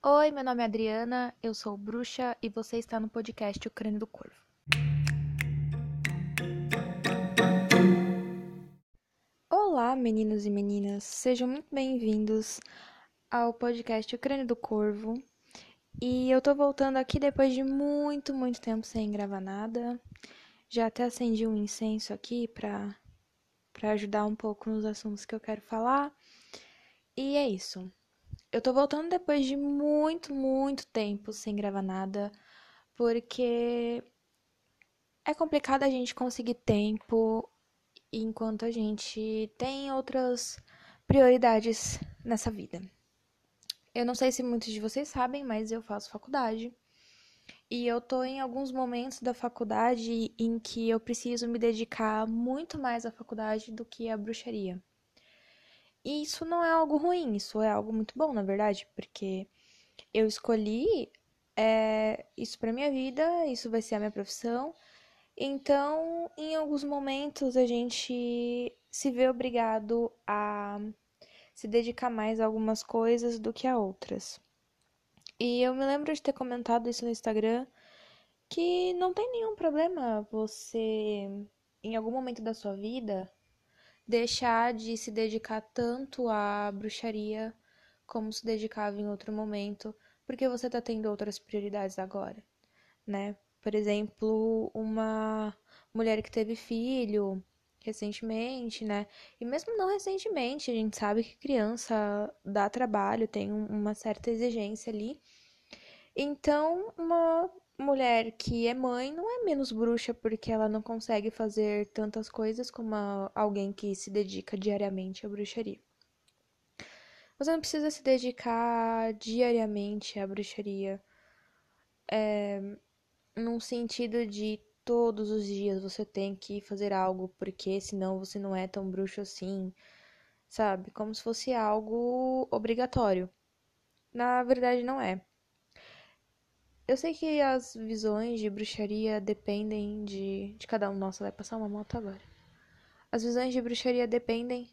Oi, meu nome é Adriana, eu sou bruxa e você está no podcast O Crânio do Corvo. Olá, meninos e meninas, sejam muito bem-vindos ao podcast O Crânio do Corvo. E eu tô voltando aqui depois de muito, muito tempo sem gravar nada. Já até acendi um incenso aqui pra, pra ajudar um pouco nos assuntos que eu quero falar. E é isso. Eu tô voltando depois de muito, muito tempo sem gravar nada, porque é complicado a gente conseguir tempo enquanto a gente tem outras prioridades nessa vida. Eu não sei se muitos de vocês sabem, mas eu faço faculdade. E eu tô em alguns momentos da faculdade em que eu preciso me dedicar muito mais à faculdade do que à bruxaria. E isso não é algo ruim, isso é algo muito bom, na verdade, porque eu escolhi é, isso para minha vida, isso vai ser a minha profissão. Então, em alguns momentos a gente se vê obrigado a se dedicar mais a algumas coisas do que a outras. E eu me lembro de ter comentado isso no Instagram que não tem nenhum problema você, em algum momento da sua vida, deixar de se dedicar tanto à bruxaria como se dedicava em outro momento, porque você tá tendo outras prioridades agora, né? Por exemplo, uma mulher que teve filho recentemente, né? E mesmo não recentemente, a gente sabe que criança dá trabalho, tem uma certa exigência ali. Então, uma mulher que é mãe não é menos bruxa porque ela não consegue fazer tantas coisas como alguém que se dedica diariamente à bruxaria. Você não precisa se dedicar diariamente à bruxaria, é, num sentido de todos os dias você tem que fazer algo, porque senão você não é tão bruxo assim, sabe? Como se fosse algo obrigatório. Na verdade, não é. Eu sei que as visões de bruxaria dependem de, de cada um. Nossa, vai passar uma moto agora. As visões de bruxaria dependem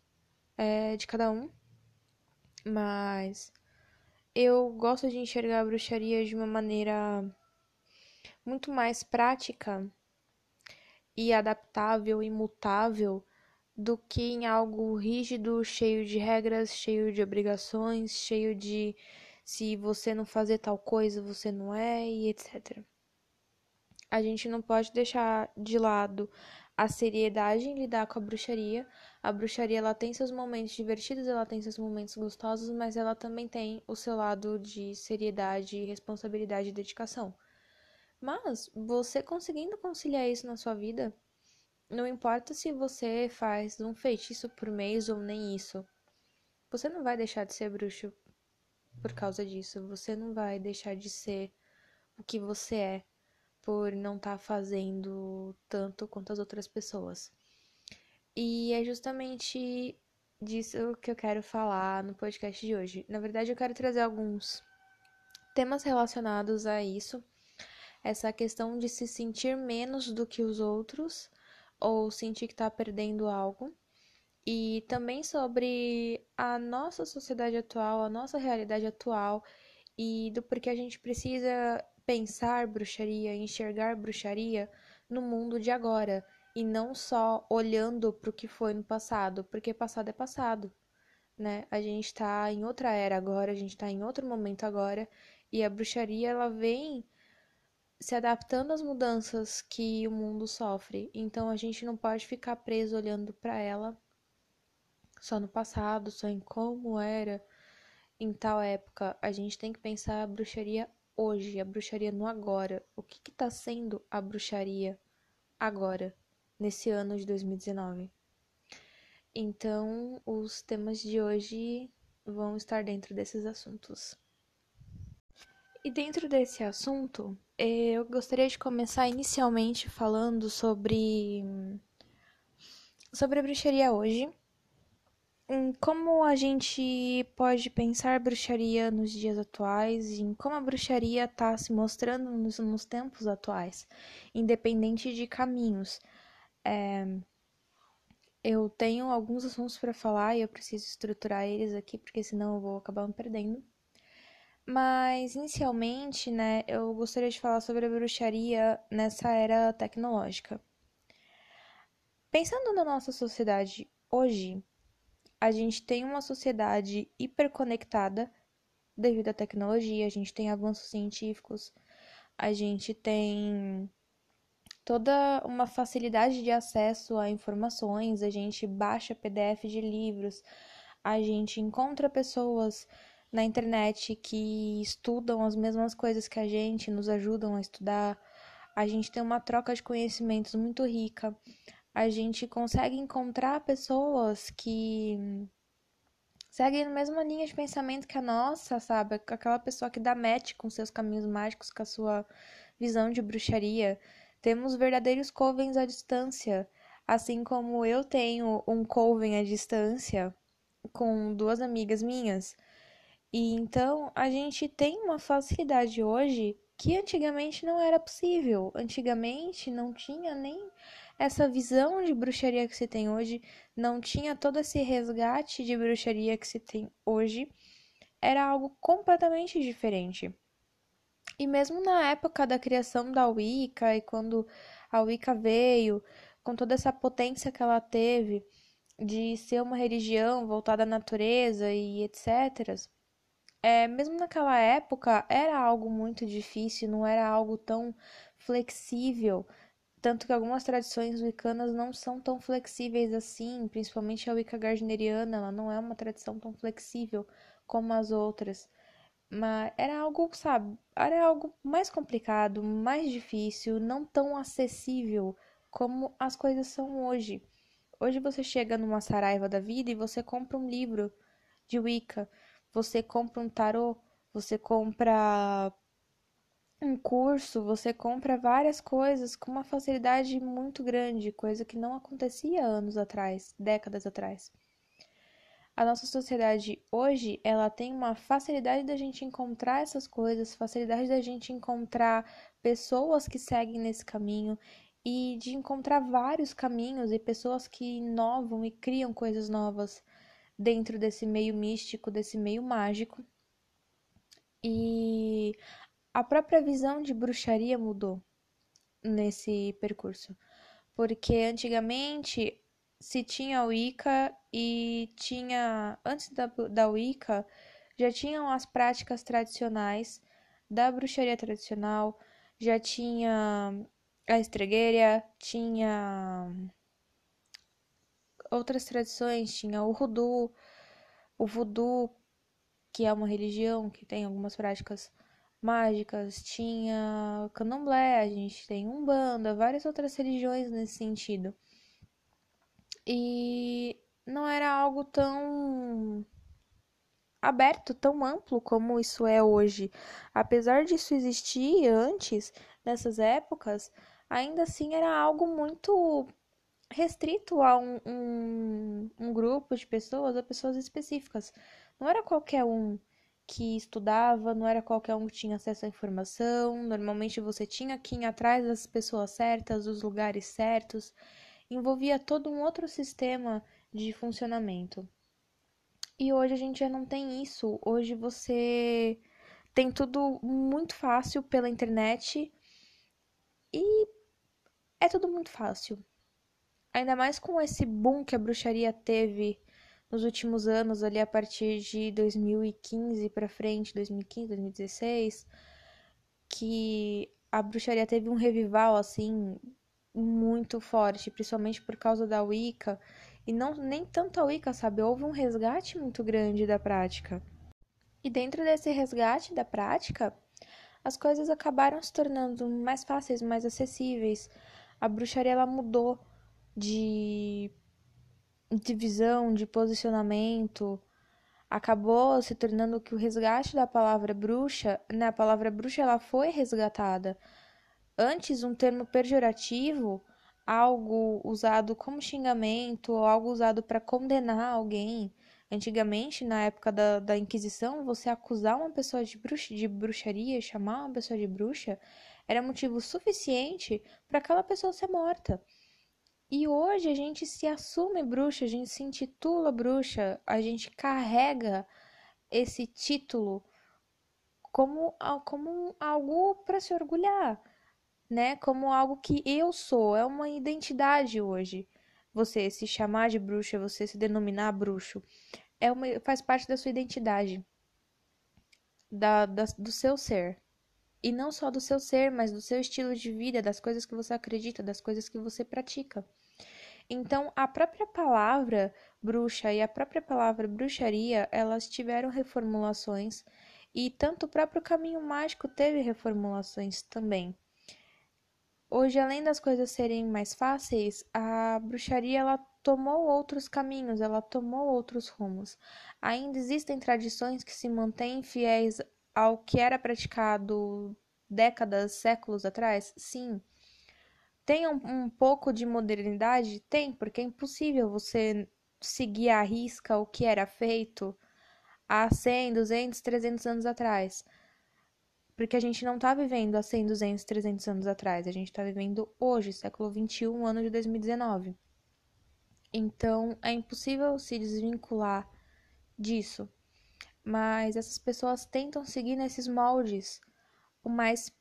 é, de cada um, mas eu gosto de enxergar a bruxaria de uma maneira muito mais prática e adaptável e mutável do que em algo rígido, cheio de regras, cheio de obrigações, cheio de se você não fazer tal coisa, você não é, e etc. A gente não pode deixar de lado a seriedade em lidar com a bruxaria. A bruxaria ela tem seus momentos divertidos, ela tem seus momentos gostosos, mas ela também tem o seu lado de seriedade, responsabilidade e dedicação. Mas você conseguindo conciliar isso na sua vida, não importa se você faz um feitiço por mês ou nem isso, você não vai deixar de ser bruxo por causa disso. Você não vai deixar de ser o que você é por não estar tá fazendo tanto quanto as outras pessoas. E é justamente disso que eu quero falar no podcast de hoje. Na verdade, eu quero trazer alguns temas relacionados a isso. Essa questão de se sentir menos do que os outros ou sentir que está perdendo algo e também sobre a nossa sociedade atual, a nossa realidade atual e do porquê a gente precisa pensar bruxaria, enxergar bruxaria no mundo de agora e não só olhando para o que foi no passado, porque passado é passado, né? A gente está em outra era agora, a gente está em outro momento agora e a bruxaria ela vem se adaptando às mudanças que o mundo sofre. Então a gente não pode ficar preso olhando para ela só no passado, só em como era em tal época. A gente tem que pensar a bruxaria hoje, a bruxaria no agora. O que está sendo a bruxaria agora, nesse ano de 2019? Então, os temas de hoje vão estar dentro desses assuntos. E dentro desse assunto, eu gostaria de começar inicialmente falando sobre sobre a bruxaria hoje como a gente pode pensar bruxaria nos dias atuais, em como a bruxaria está se mostrando nos, nos, tempos atuais, independente de caminhos. É, eu tenho alguns assuntos para falar e eu preciso estruturar eles aqui, porque senão eu vou acabar me perdendo. Mas inicialmente, né, eu gostaria de falar sobre a bruxaria nessa era tecnológica. Pensando na nossa sociedade hoje, a gente tem uma sociedade hiperconectada devido à tecnologia, a gente tem avanços científicos, a gente tem toda uma facilidade de acesso a informações, a gente baixa PDF de livros, a gente encontra pessoas na internet que estudam as mesmas coisas que a gente, nos ajudam a estudar. A gente tem uma troca de conhecimentos muito rica. A gente consegue encontrar pessoas que seguem na mesma linha de pensamento que a nossa, sabe? Aquela pessoa que dá match com seus caminhos mágicos, com a sua visão de bruxaria. Temos verdadeiros covens à distância, assim como eu tenho um coven à distância com duas amigas minhas. E então a gente tem uma facilidade hoje que antigamente não era possível. Antigamente não tinha nem essa visão de bruxaria que se tem hoje, não tinha todo esse resgate de bruxaria que se tem hoje. Era algo completamente diferente. E mesmo na época da criação da Wicca e quando a Wicca veio, com toda essa potência que ela teve de ser uma religião voltada à natureza e etc., é, mesmo naquela época era algo muito difícil, não era algo tão flexível. Tanto que algumas tradições wiccanas não são tão flexíveis assim, principalmente a Wicca gardneriana, ela não é uma tradição tão flexível como as outras. Mas era algo, sabe, era algo mais complicado, mais difícil, não tão acessível como as coisas são hoje. Hoje você chega numa saraiva da vida e você compra um livro de Wicca, você compra um tarô, você compra um curso, você compra várias coisas com uma facilidade muito grande, coisa que não acontecia anos atrás, décadas atrás a nossa sociedade hoje, ela tem uma facilidade da gente encontrar essas coisas, facilidade da gente encontrar pessoas que seguem nesse caminho e de encontrar vários caminhos e pessoas que inovam e criam coisas novas dentro desse meio místico, desse meio mágico. E a própria visão de bruxaria mudou nesse percurso. Porque antigamente se tinha Wicca e tinha antes da, da Wicca já tinham as práticas tradicionais da bruxaria tradicional, já tinha a estregueira, tinha outras tradições, tinha o voodoo, o voodoo, que é uma religião que tem algumas práticas mágicas, tinha candomblé, a gente tem umbanda, várias outras religiões nesse sentido. E não era algo tão aberto, tão amplo como isso é hoje. Apesar disso existir antes, nessas épocas, ainda assim era algo muito restrito a um, um, um grupo de pessoas, a pessoas específicas. Não era qualquer um que estudava, não era qualquer um que tinha acesso à informação. Normalmente você tinha que ir atrás das pessoas certas, dos lugares certos envolvia todo um outro sistema de funcionamento. E hoje a gente já não tem isso. Hoje você tem tudo muito fácil pela internet e é tudo muito fácil. Ainda mais com esse boom que a bruxaria teve nos últimos anos, ali a partir de 2015 para frente, 2015, 2016, que a bruxaria teve um revival assim muito forte, principalmente por causa da Wicca. E não nem tanto a Wicca, sabe? Houve um resgate muito grande da prática. E dentro desse resgate da prática, as coisas acabaram se tornando mais fáceis, mais acessíveis. A bruxaria ela mudou de divisão, de posicionamento. Acabou se tornando que o resgate da palavra bruxa, né? A palavra bruxa ela foi resgatada Antes, um termo pejorativo, algo usado como xingamento ou algo usado para condenar alguém. Antigamente, na época da, da Inquisição, você acusar uma pessoa de, bruxa, de bruxaria, chamar uma pessoa de bruxa, era motivo suficiente para aquela pessoa ser morta. E hoje a gente se assume bruxa, a gente se intitula bruxa, a gente carrega esse título como, como algo para se orgulhar, né? Como algo que eu sou, é uma identidade hoje. Você se chamar de bruxa, você se denominar bruxo, é uma, faz parte da sua identidade, da, da, do seu ser. E não só do seu ser, mas do seu estilo de vida, das coisas que você acredita, das coisas que você pratica. Então, a própria palavra bruxa e a própria palavra bruxaria, elas tiveram reformulações e tanto o próprio caminho mágico teve reformulações também. Hoje, além das coisas serem mais fáceis, a bruxaria ela tomou outros caminhos, ela tomou outros rumos. Ainda existem tradições que se mantêm fiéis ao que era praticado décadas, séculos atrás? Sim. Tem um, um pouco de modernidade? Tem, porque é impossível você seguir à risca o que era feito há 100, 200, 300 anos atrás. Porque a gente não está vivendo há 100, 200, 300 anos atrás. A gente está vivendo hoje, século 21, ano de 2019. Então, é impossível se desvincular disso. Mas essas pessoas tentam seguir nesses moldes o mais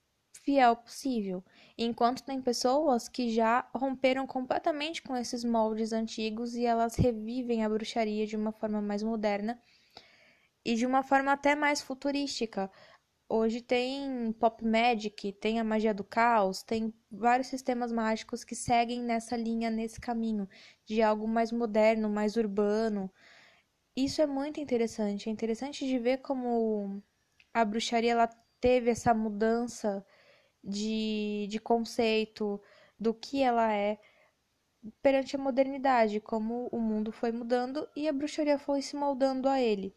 fiel possível, enquanto tem pessoas que já romperam completamente com esses moldes antigos e elas revivem a bruxaria de uma forma mais moderna e de uma forma até mais futurística. Hoje tem pop magic, tem a magia do caos, tem vários sistemas mágicos que seguem nessa linha, nesse caminho de algo mais moderno, mais urbano. Isso é muito interessante. É interessante de ver como a bruxaria ela teve essa mudança de, de conceito do que ela é perante a modernidade, como o mundo foi mudando e a bruxaria foi se moldando a ele.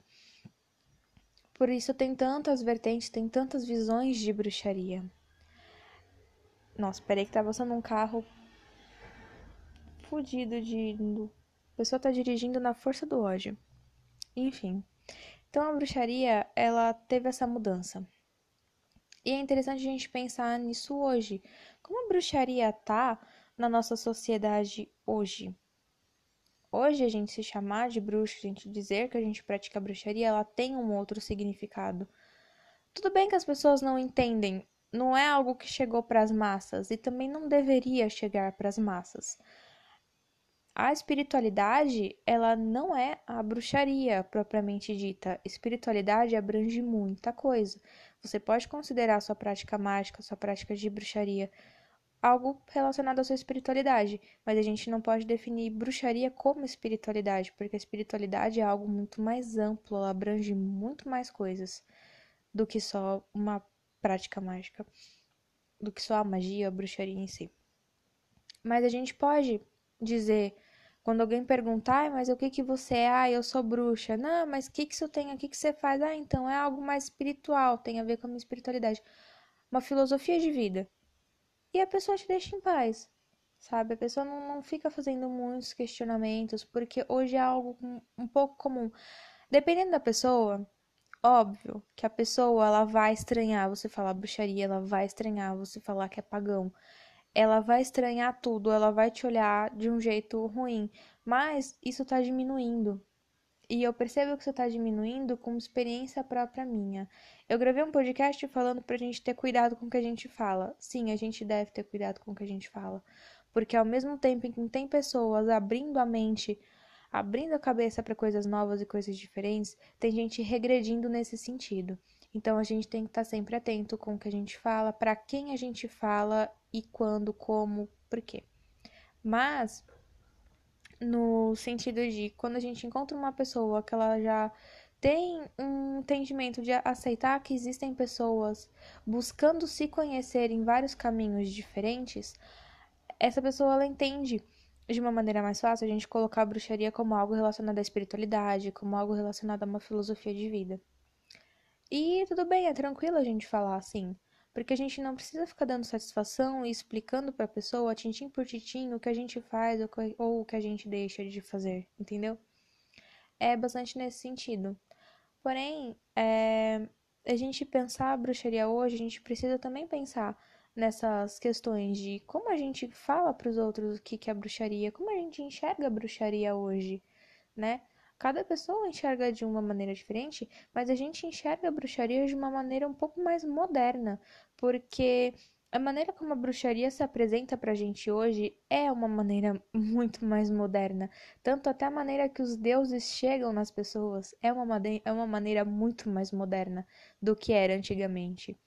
Por isso tem tantas vertentes, tem tantas visões de bruxaria. Nossa, peraí que tá passando um carro fudido de. A pessoa tá dirigindo na força do ódio. Enfim. Então a bruxaria, ela teve essa mudança. E é interessante a gente pensar nisso hoje. Como a bruxaria tá na nossa sociedade hoje? Hoje, a gente se chamar de bruxa, a gente dizer que a gente pratica bruxaria, ela tem um outro significado. Tudo bem que as pessoas não entendem, não é algo que chegou para as massas e também não deveria chegar para as massas. A espiritualidade, ela não é a bruxaria propriamente dita. Espiritualidade abrange muita coisa. Você pode considerar sua prática mágica, sua prática de bruxaria, algo relacionado à sua espiritualidade, mas a gente não pode definir bruxaria como espiritualidade, porque a espiritualidade é algo muito mais amplo, ela abrange muito mais coisas do que só uma prática mágica, do que só a magia, a bruxaria em si. Mas a gente pode dizer quando alguém perguntar, mas o que que você é? Ah, eu sou bruxa. Não, mas o que que isso tem? O que que você faz? Ah, então é algo mais espiritual, tem a ver com a minha espiritualidade. Uma filosofia de vida. E a pessoa te deixa em paz, sabe? A pessoa não, não fica fazendo muitos questionamentos, porque hoje é algo um pouco comum. Dependendo da pessoa, óbvio que a pessoa ela vai estranhar você falar bruxaria, ela vai estranhar você falar que é pagão ela vai estranhar tudo, ela vai te olhar de um jeito ruim, mas isso tá diminuindo. E eu percebo que isso tá diminuindo com experiência própria minha. Eu gravei um podcast falando pra gente ter cuidado com o que a gente fala. Sim, a gente deve ter cuidado com o que a gente fala. Porque ao mesmo tempo em que tem pessoas abrindo a mente, abrindo a cabeça para coisas novas e coisas diferentes, tem gente regredindo nesse sentido. Então a gente tem que estar tá sempre atento com o que a gente fala, para quem a gente fala e quando, como, por quê. Mas no sentido de quando a gente encontra uma pessoa que ela já tem um entendimento de aceitar que existem pessoas buscando se conhecer em vários caminhos diferentes, essa pessoa ela entende de uma maneira mais fácil a gente colocar a bruxaria como algo relacionado à espiritualidade, como algo relacionado a uma filosofia de vida. E tudo bem, é tranquilo a gente falar assim. Porque a gente não precisa ficar dando satisfação e explicando para a pessoa, tintim por tintim, o que a gente faz ou o que a gente deixa de fazer, entendeu? É bastante nesse sentido. Porém, é, a gente pensar a bruxaria hoje, a gente precisa também pensar nessas questões de como a gente fala para os outros o que, que é bruxaria, como a gente enxerga a bruxaria hoje, né? Cada pessoa enxerga de uma maneira diferente, mas a gente enxerga a bruxaria de uma maneira um pouco mais moderna, porque a maneira como a bruxaria se apresenta pra gente hoje é uma maneira muito mais moderna. Tanto até a maneira que os deuses chegam nas pessoas é uma, é uma maneira muito mais moderna do que era antigamente.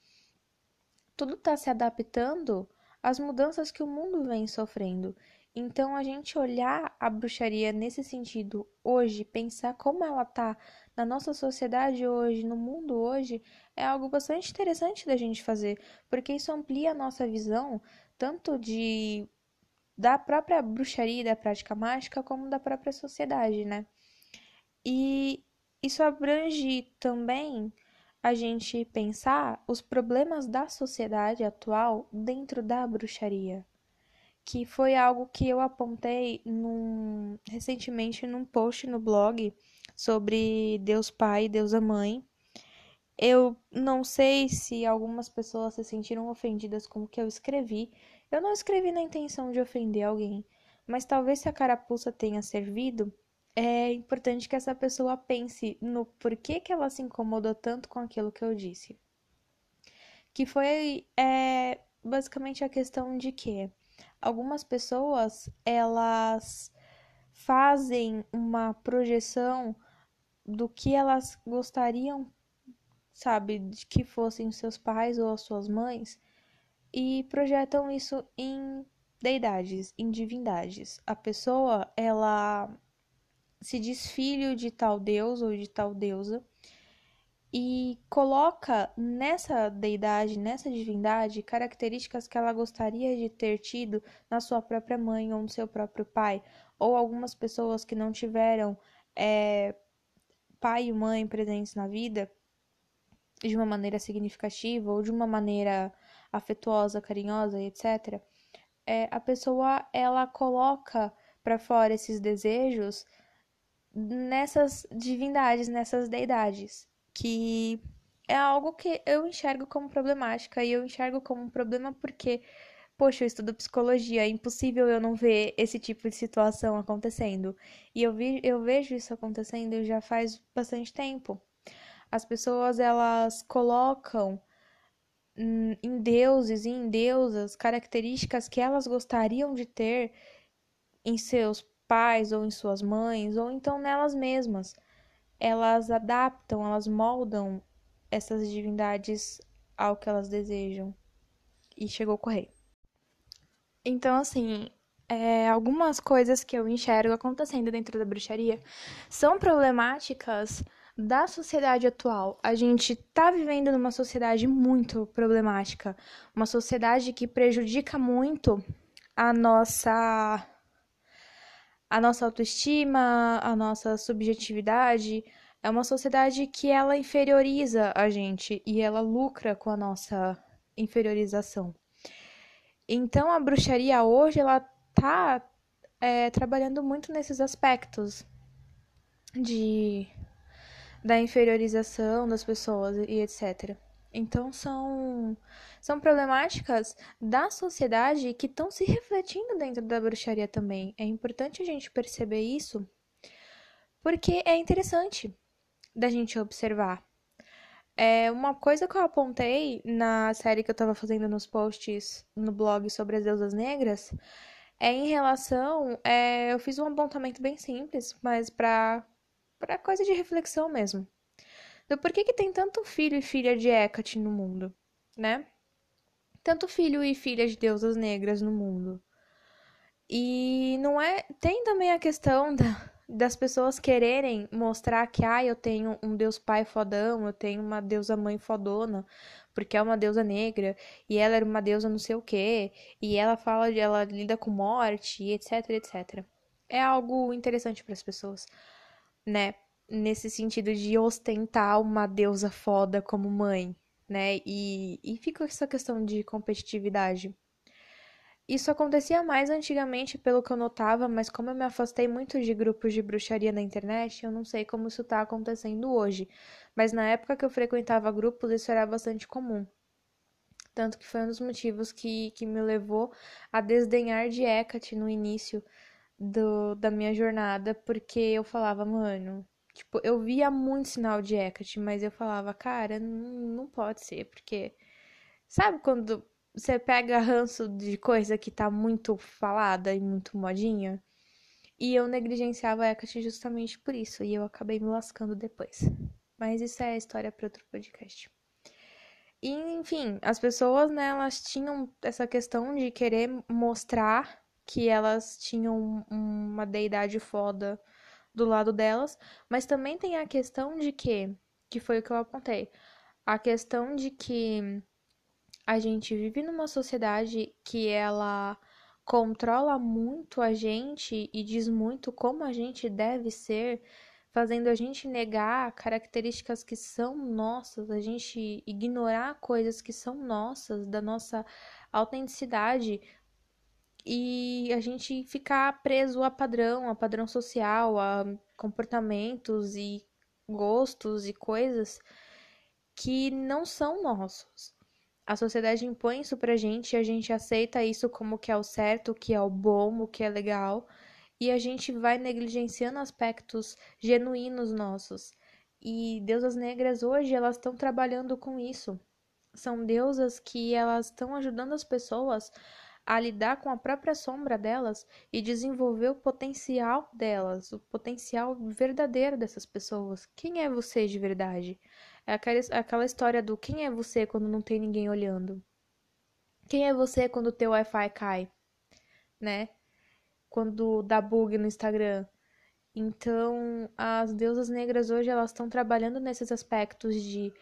Tudo está se adaptando às mudanças que o mundo vem sofrendo. Então, a gente olhar a bruxaria nesse sentido hoje, pensar como ela tá na nossa sociedade hoje, no mundo hoje, é algo bastante interessante da gente fazer, porque isso amplia a nossa visão tanto de da própria bruxaria, da prática mágica, como da própria sociedade, né? E isso abrange também a gente pensar os problemas da sociedade atual dentro da bruxaria que foi algo que eu apontei num, recentemente num post no blog sobre Deus Pai e Deus a Mãe. Eu não sei se algumas pessoas se sentiram ofendidas com o que eu escrevi. Eu não escrevi na intenção de ofender alguém, mas talvez se a carapuça tenha servido, é importante que essa pessoa pense no porquê que ela se incomodou tanto com aquilo que eu disse. Que foi é, basicamente a questão de que algumas pessoas elas fazem uma projeção do que elas gostariam, sabe, de que fossem os seus pais ou as suas mães e projetam isso em deidades, em divindades. A pessoa, ela se diz filho de tal deus ou de tal deusa e coloca nessa deidade, nessa divindade, características que ela gostaria de ter tido na sua própria mãe ou no seu próprio pai, ou algumas pessoas que não tiveram é, pai e mãe presentes na vida de uma maneira significativa ou de uma maneira afetuosa, carinhosa, etc. É, a pessoa ela coloca para fora esses desejos nessas divindades, nessas deidades que é algo que eu enxergo como problemática e eu enxergo como um problema porque, poxa, eu estudo psicologia, é impossível eu não ver esse tipo de situação acontecendo. E eu, vi, eu vejo isso acontecendo já faz bastante tempo. As pessoas, elas colocam em deuses e em deusas características que elas gostariam de ter em seus pais ou em suas mães ou então nelas mesmas elas adaptam, elas moldam essas divindades ao que elas desejam. E chegou a ocorrer. Então, assim, é, algumas coisas que eu enxergo acontecendo dentro da bruxaria são problemáticas da sociedade atual. A gente tá vivendo numa sociedade muito problemática, uma sociedade que prejudica muito a nossa a nossa autoestima, a nossa subjetividade. É uma sociedade que ela inferioriza a gente e ela lucra com a nossa inferiorização. Então a bruxaria hoje ela tá é, trabalhando muito nesses aspectos de da inferiorização das pessoas e etc. Então são são problemáticas da sociedade que estão se refletindo dentro da bruxaria também. É importante a gente perceber isso, porque é interessante da gente observar. É uma coisa que eu apontei na série que eu estava fazendo nos posts no blog sobre as deusas negras é em relação. É, eu fiz um apontamento bem simples, mas para para coisa de reflexão mesmo. Do porquê que tem tanto filho e filha de Hecate no mundo, né? tanto filho e filha de deusas negras no mundo. E não é. Tem também a questão da, das pessoas quererem mostrar que, ah, eu tenho um deus pai fodão, eu tenho uma deusa mãe fodona, porque é uma deusa negra, e ela era uma deusa não sei o quê, e ela fala de ela lida com morte, etc, etc. É algo interessante para as pessoas, né? Nesse sentido de ostentar uma deusa foda como mãe, né? E, e fica essa questão de competitividade. Isso acontecia mais antigamente, pelo que eu notava, mas como eu me afastei muito de grupos de bruxaria na internet, eu não sei como isso tá acontecendo hoje. Mas na época que eu frequentava grupos, isso era bastante comum. Tanto que foi um dos motivos que, que me levou a desdenhar de Hecate no início do, da minha jornada, porque eu falava, mano, Tipo, eu via muito sinal de Hecate, mas eu falava, cara, não, não pode ser, porque. Sabe quando você pega ranço de coisa que tá muito falada e muito modinha? E eu negligenciava a Hecate justamente por isso, e eu acabei me lascando depois. Mas isso é história para outro podcast. E, enfim, as pessoas, né, elas tinham essa questão de querer mostrar que elas tinham uma deidade foda do lado delas, mas também tem a questão de que, que foi o que eu apontei, a questão de que a gente vive numa sociedade que ela controla muito a gente e diz muito como a gente deve ser, fazendo a gente negar características que são nossas, a gente ignorar coisas que são nossas, da nossa autenticidade, e a gente ficar preso a padrão, a padrão social, a comportamentos e gostos e coisas que não são nossos. A sociedade impõe isso pra gente e a gente aceita isso como que é o certo, o que é o bom, o que é legal, e a gente vai negligenciando aspectos genuínos nossos. E deusas negras hoje elas estão trabalhando com isso. São deusas que elas estão ajudando as pessoas a lidar com a própria sombra delas e desenvolver o potencial delas, o potencial verdadeiro dessas pessoas. Quem é você de verdade? É aquela, aquela história do quem é você quando não tem ninguém olhando. Quem é você quando o teu Wi-Fi cai, né? Quando dá bug no Instagram. Então, as deusas negras hoje elas estão trabalhando nesses aspectos de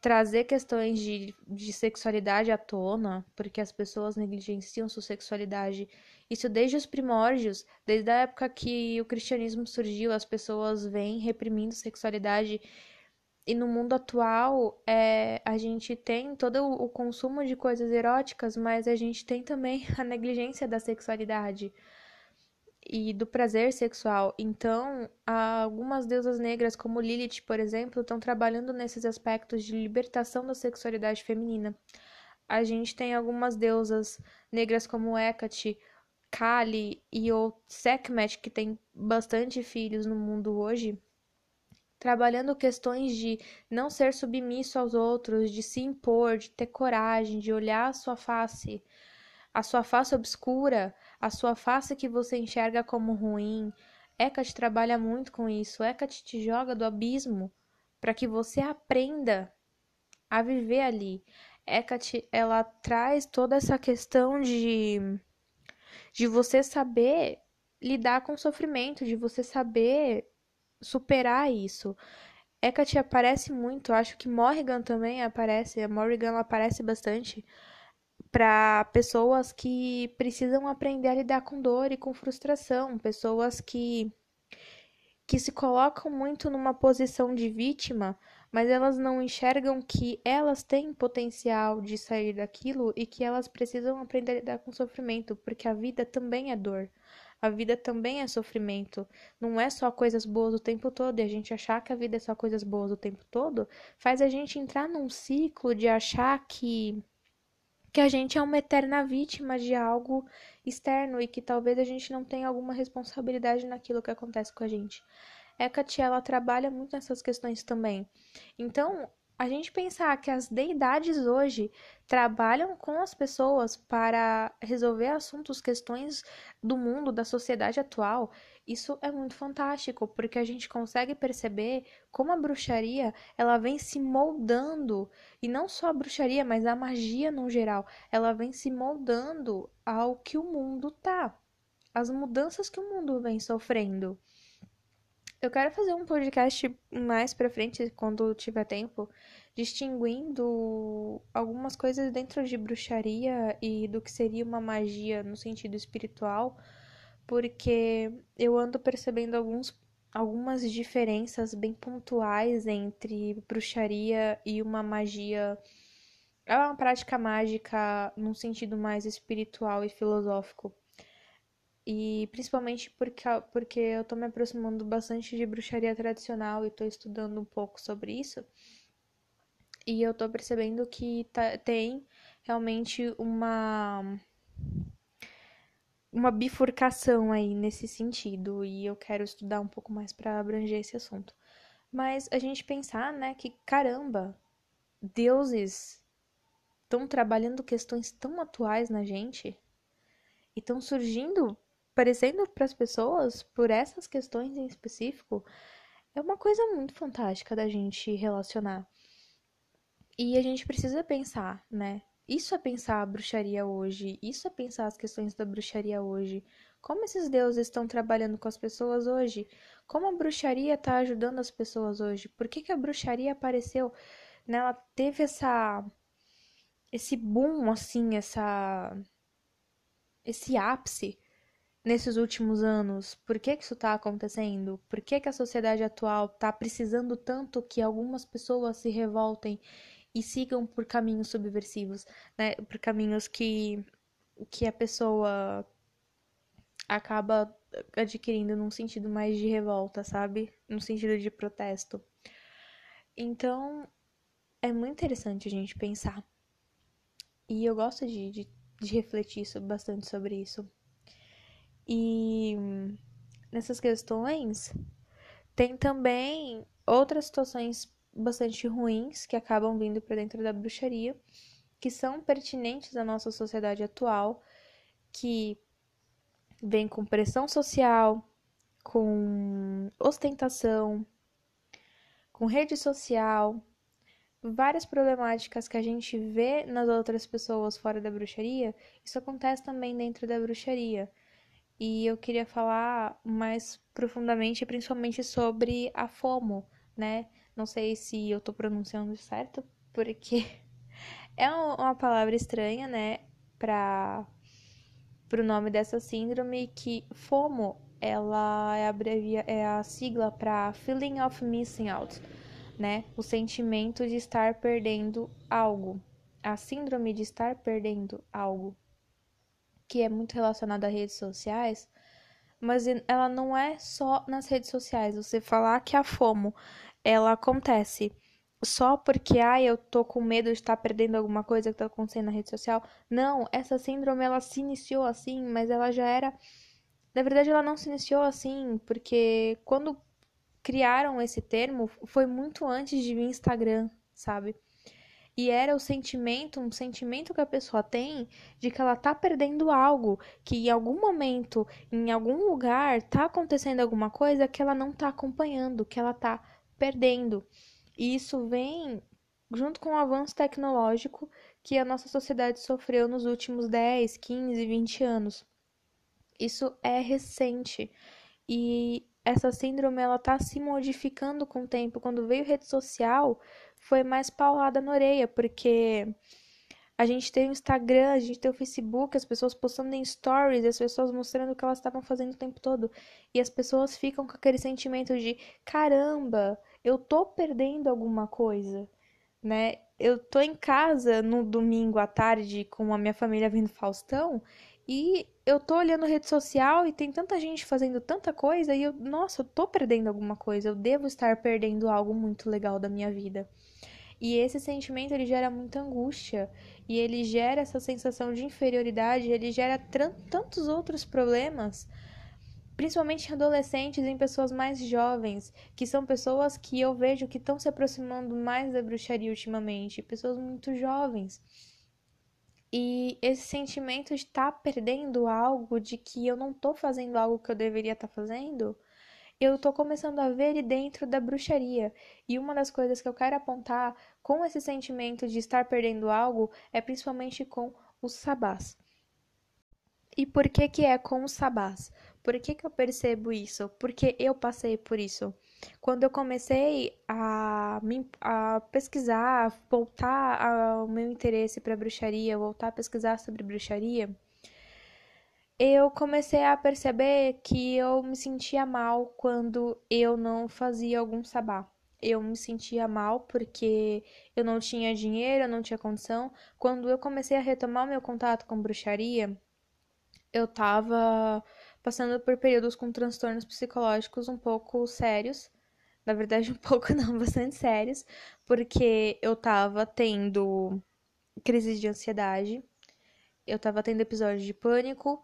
trazer questões de, de sexualidade à tona, porque as pessoas negligenciam sua sexualidade. Isso desde os primórdios, desde a época que o cristianismo surgiu, as pessoas vêm reprimindo sexualidade. E no mundo atual, é, a gente tem todo o consumo de coisas eróticas, mas a gente tem também a negligência da sexualidade e do prazer sexual. Então, algumas deusas negras, como Lilith, por exemplo, estão trabalhando nesses aspectos de libertação da sexualidade feminina. A gente tem algumas deusas negras como Hecate, Kali e o Sekhmet, que tem bastante filhos no mundo hoje, trabalhando questões de não ser submisso aos outros, de se impor, de ter coragem, de olhar a sua face, a sua face obscura, a sua face que você enxerga como ruim. Hecate trabalha muito com isso. Hecate te joga do abismo para que você aprenda a viver ali. Hecate, ela traz toda essa questão de de você saber lidar com o sofrimento, de você saber superar isso. Hecate aparece muito, acho que Morrigan também aparece, a Morrigan ela aparece bastante para pessoas que precisam aprender a lidar com dor e com frustração, pessoas que que se colocam muito numa posição de vítima, mas elas não enxergam que elas têm potencial de sair daquilo e que elas precisam aprender a lidar com sofrimento, porque a vida também é dor. A vida também é sofrimento. Não é só coisas boas o tempo todo. E a gente achar que a vida é só coisas boas o tempo todo faz a gente entrar num ciclo de achar que que a gente é uma eterna vítima de algo externo e que talvez a gente não tenha alguma responsabilidade naquilo que acontece com a gente. Hecate, ela trabalha muito nessas questões também. Então, a gente pensar que as deidades hoje trabalham com as pessoas para resolver assuntos, questões do mundo, da sociedade atual, isso é muito fantástico, porque a gente consegue perceber como a bruxaria, ela vem se moldando, e não só a bruxaria, mas a magia no geral, ela vem se moldando ao que o mundo tá, as mudanças que o mundo vem sofrendo. Eu quero fazer um podcast mais pra frente, quando tiver tempo, distinguindo algumas coisas dentro de bruxaria e do que seria uma magia no sentido espiritual, porque eu ando percebendo alguns, algumas diferenças bem pontuais entre bruxaria e uma magia. É uma prática mágica num sentido mais espiritual e filosófico. E principalmente porque, porque eu tô me aproximando bastante de bruxaria tradicional e tô estudando um pouco sobre isso. E eu tô percebendo que tá, tem realmente uma uma bifurcação aí nesse sentido e eu quero estudar um pouco mais para abranger esse assunto. Mas a gente pensar, né, que caramba, deuses estão trabalhando questões tão atuais na gente e estão surgindo, parecendo para as pessoas por essas questões em específico, é uma coisa muito fantástica da gente relacionar. E a gente precisa pensar, né? Isso é pensar a bruxaria hoje, isso é pensar as questões da bruxaria hoje. Como esses deuses estão trabalhando com as pessoas hoje? Como a bruxaria está ajudando as pessoas hoje? Por que, que a bruxaria apareceu? Né? Ela teve essa esse boom assim, essa esse ápice nesses últimos anos? Por que, que isso está acontecendo? Por que, que a sociedade atual está precisando tanto que algumas pessoas se revoltem e sigam por caminhos subversivos, né? Por caminhos que, que a pessoa acaba adquirindo num sentido mais de revolta, sabe? No sentido de protesto. Então, é muito interessante a gente pensar. E eu gosto de, de, de refletir bastante sobre isso. E nessas questões, tem também outras situações bastante ruins que acabam vindo para dentro da bruxaria, que são pertinentes à nossa sociedade atual, que vem com pressão social, com ostentação, com rede social, várias problemáticas que a gente vê nas outras pessoas fora da bruxaria, isso acontece também dentro da bruxaria. E eu queria falar mais profundamente, principalmente sobre a FOMO, né? Não sei se eu tô pronunciando certo, porque é uma palavra estranha, né, para pro nome dessa síndrome que FOMO, ela é, abrevia, é a sigla para Feeling of Missing Out, né? O sentimento de estar perdendo algo. A síndrome de estar perdendo algo que é muito relacionada a redes sociais, mas ela não é só nas redes sociais. Você falar que a FOMO ela acontece só porque ah, eu tô com medo de estar perdendo alguma coisa que tá acontecendo na rede social. Não, essa síndrome ela se iniciou assim, mas ela já era na verdade ela não se iniciou assim, porque quando criaram esse termo foi muito antes de Instagram, sabe? E era o sentimento, um sentimento que a pessoa tem de que ela tá perdendo algo, que em algum momento, em algum lugar, tá acontecendo alguma coisa que ela não tá acompanhando, que ela tá perdendo. E isso vem junto com o avanço tecnológico que a nossa sociedade sofreu nos últimos 10, 15, 20 anos. Isso é recente. E essa síndrome ela tá se modificando com o tempo. Quando veio rede social, foi mais paulada na orelha, porque a gente tem o Instagram, a gente tem o Facebook, as pessoas postando em stories, as pessoas mostrando o que elas estavam fazendo o tempo todo. E as pessoas ficam com aquele sentimento de caramba, eu tô perdendo alguma coisa, né? Eu tô em casa no domingo à tarde com a minha família vendo Faustão e eu tô olhando rede social e tem tanta gente fazendo tanta coisa e eu, nossa, eu tô perdendo alguma coisa, eu devo estar perdendo algo muito legal da minha vida. E esse sentimento ele gera muita angústia e ele gera essa sensação de inferioridade, ele gera tantos outros problemas, principalmente em adolescentes e em pessoas mais jovens, que são pessoas que eu vejo que estão se aproximando mais da bruxaria ultimamente, pessoas muito jovens. E esse sentimento de estar tá perdendo algo, de que eu não estou fazendo algo que eu deveria estar tá fazendo, eu estou começando a ver ele dentro da bruxaria. E uma das coisas que eu quero apontar com esse sentimento de estar perdendo algo é principalmente com os sabás. E por que que é com os sabás? Por que que eu percebo isso? Porque eu passei por isso. Quando eu comecei a, a pesquisar, voltar ao meu interesse para bruxaria, voltar a pesquisar sobre bruxaria, eu comecei a perceber que eu me sentia mal quando eu não fazia algum sabá. Eu me sentia mal porque eu não tinha dinheiro, eu não tinha condição. Quando eu comecei a retomar meu contato com bruxaria, eu tava passando por períodos com transtornos psicológicos um pouco sérios. Na verdade, um pouco não, bastante sérios, porque eu tava tendo crises de ansiedade, eu tava tendo episódios de pânico,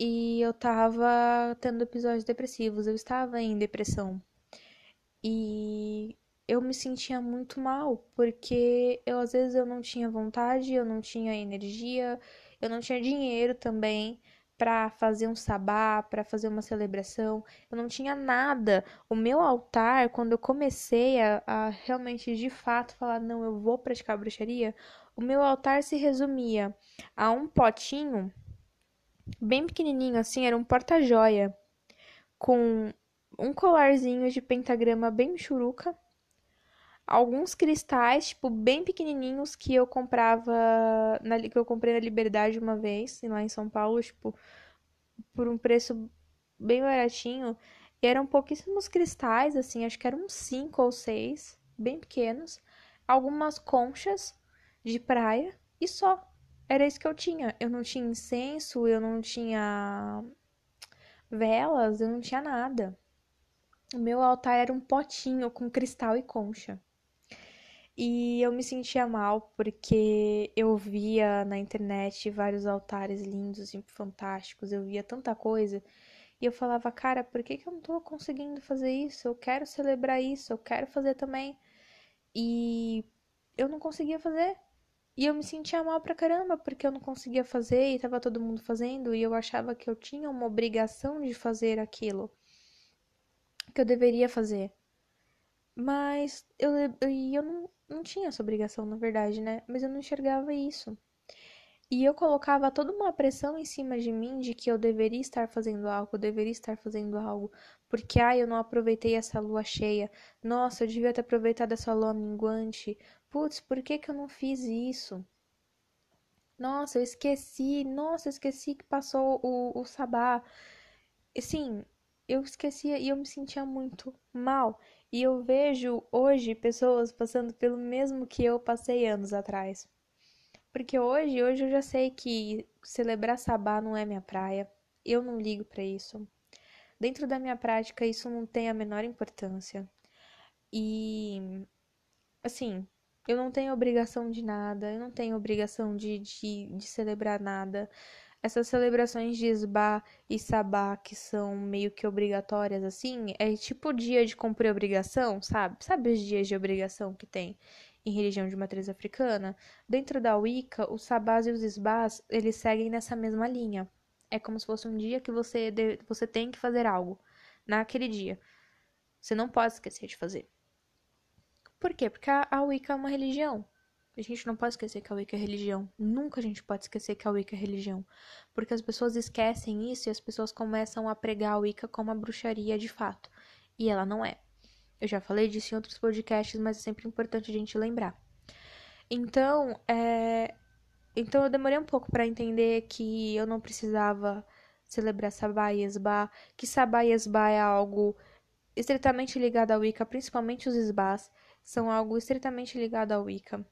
e eu tava tendo episódios depressivos, eu estava em depressão. E eu me sentia muito mal, porque eu às vezes eu não tinha vontade, eu não tinha energia, eu não tinha dinheiro também para fazer um sabá, para fazer uma celebração. Eu não tinha nada. O meu altar, quando eu comecei a, a realmente de fato falar, não, eu vou praticar bruxaria, o meu altar se resumia a um potinho bem pequenininho assim, era um porta-joia com um colarzinho de pentagrama bem churuca, alguns cristais, tipo, bem pequenininhos que eu comprava, na, que eu comprei na Liberdade uma vez, lá em São Paulo, tipo, por um preço bem baratinho. E eram pouquíssimos cristais, assim, acho que eram cinco ou seis, bem pequenos. Algumas conchas de praia e só. Era isso que eu tinha. Eu não tinha incenso, eu não tinha velas, eu não tinha nada. O meu altar era um potinho com cristal e concha. E eu me sentia mal porque eu via na internet vários altares lindos e fantásticos, eu via tanta coisa. E eu falava, cara, por que, que eu não tô conseguindo fazer isso? Eu quero celebrar isso, eu quero fazer também. E eu não conseguia fazer. E eu me sentia mal pra caramba, porque eu não conseguia fazer e tava todo mundo fazendo, e eu achava que eu tinha uma obrigação de fazer aquilo que eu deveria fazer. Mas eu, e eu não, não tinha essa obrigação, na verdade, né? Mas eu não enxergava isso. E eu colocava toda uma pressão em cima de mim de que eu deveria estar fazendo algo, eu deveria estar fazendo algo, porque ai, eu não aproveitei essa lua cheia. Nossa, eu devia ter aproveitado essa lua minguante. Putz, por que que eu não fiz isso? Nossa, eu esqueci. Nossa, eu esqueci que passou o, o sabá. Sim, eu esquecia e eu me sentia muito mal. E eu vejo hoje pessoas passando pelo mesmo que eu passei anos atrás. Porque hoje, hoje eu já sei que celebrar sabá não é minha praia. Eu não ligo para isso. Dentro da minha prática, isso não tem a menor importância. E assim, eu não tenho obrigação de nada, eu não tenho obrigação de, de, de celebrar nada. Essas celebrações de Esbá e Sabá, que são meio que obrigatórias, assim, é tipo dia de cumprir obrigação, sabe? Sabe os dias de obrigação que tem em religião de matriz africana? Dentro da Wicca, os Sabás e os Esbás, eles seguem nessa mesma linha. É como se fosse um dia que você, você tem que fazer algo naquele dia. Você não pode esquecer de fazer. Por quê? Porque a Wicca é uma religião. A gente não pode esquecer que a Wicca é religião. Nunca a gente pode esquecer que a Wicca é religião. Porque as pessoas esquecem isso e as pessoas começam a pregar a Wicca como a bruxaria de fato. E ela não é. Eu já falei disso em outros podcasts, mas é sempre importante a gente lembrar. Então, é... então eu demorei um pouco para entender que eu não precisava celebrar Sabá e Esbá, que Sabá e Esbá é algo estritamente ligado à Wicca, principalmente os Esbás, são algo estritamente ligado à Wicca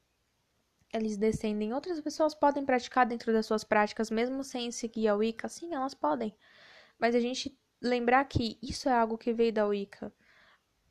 eles descendem. Outras pessoas podem praticar dentro das suas práticas, mesmo sem seguir a Wicca. Sim, elas podem. Mas a gente lembrar que isso é algo que veio da Wicca.